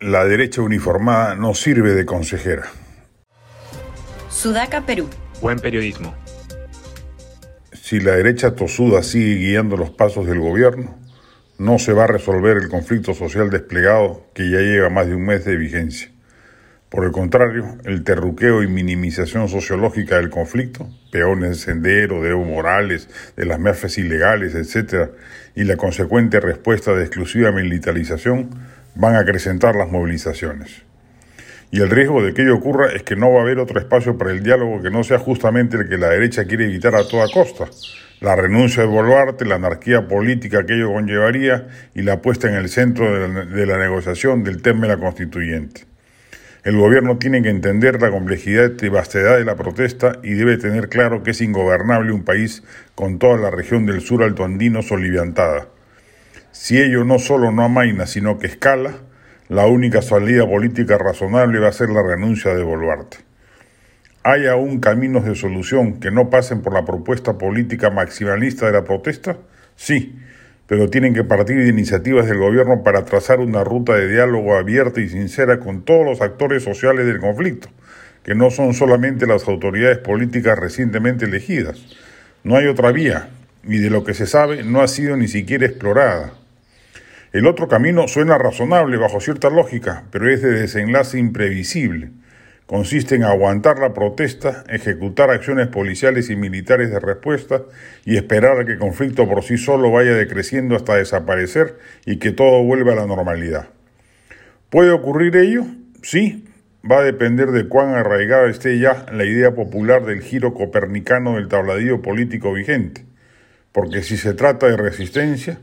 La derecha uniformada no sirve de consejera. Sudaca, Perú. Buen periodismo. Si la derecha tosuda sigue guiando los pasos del gobierno, no se va a resolver el conflicto social desplegado que ya lleva más de un mes de vigencia. Por el contrario, el terruqueo y minimización sociológica del conflicto, peones de sendero, de Evo Morales, de las MERFES ilegales, etc., y la consecuente respuesta de exclusiva militarización van a acrecentar las movilizaciones. Y el riesgo de que ello ocurra es que no va a haber otro espacio para el diálogo que no sea justamente el que la derecha quiere evitar a toda costa. La renuncia de Boluarte, la anarquía política que ello conllevaría y la puesta en el centro de la, negociación del tema de la constituyente. El gobierno tiene que entender la complejidad y vastedad de la protesta y debe tener claro que es ingobernable un país con toda la región del sur altoandino soliviantada. Si ello no solo no amaina, sino que escala, la única salida política razonable va a ser la renuncia de Boluarte. ¿Hay aún caminos de solución que no pasen por la propuesta política maximalista de la protesta? Sí, pero tienen que partir de iniciativas del gobierno para trazar una ruta de diálogo abierta y sincera con todos los actores sociales del conflicto, que no son solamente las autoridades políticas recientemente elegidas. No hay otra vía, y de lo que se sabe no ha sido ni siquiera explorada. El otro camino suena razonable bajo cierta lógica, pero es de desenlace imprevisible consiste en aguantar la protesta, ejecutar acciones policiales y militares de respuesta y esperar a que el conflicto por sí solo vaya decreciendo hasta desaparecer y que todo vuelva a la normalidad. ¿Puede ocurrir ello? Sí, va a depender de cuán arraigada esté ya la idea popular del giro copernicano del tabladillo político vigente, porque si se trata de resistencia,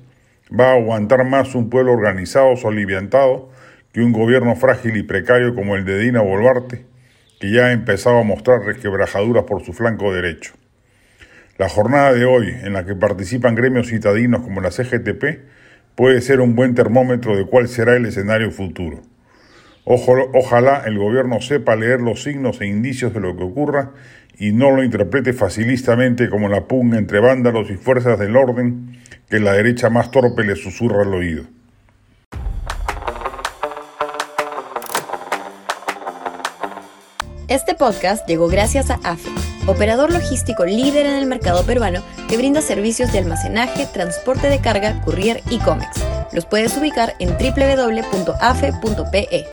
va a aguantar más un pueblo organizado soliviantado que un gobierno frágil y precario como el de Dina Boluarte, que ya ha empezado a mostrar resquebrajaduras por su flanco derecho. La jornada de hoy, en la que participan gremios citadinos como la CGTP, puede ser un buen termómetro de cuál será el escenario futuro. Ojalá el gobierno sepa leer los signos e indicios de lo que ocurra y no lo interprete facilistamente como la pugna entre vándalos y fuerzas del orden que la derecha más torpe le susurra al oído. Este podcast llegó gracias a AFE, operador logístico líder en el mercado peruano que brinda servicios de almacenaje, transporte de carga, courier y cómics. Los puedes ubicar en www.afe.pe.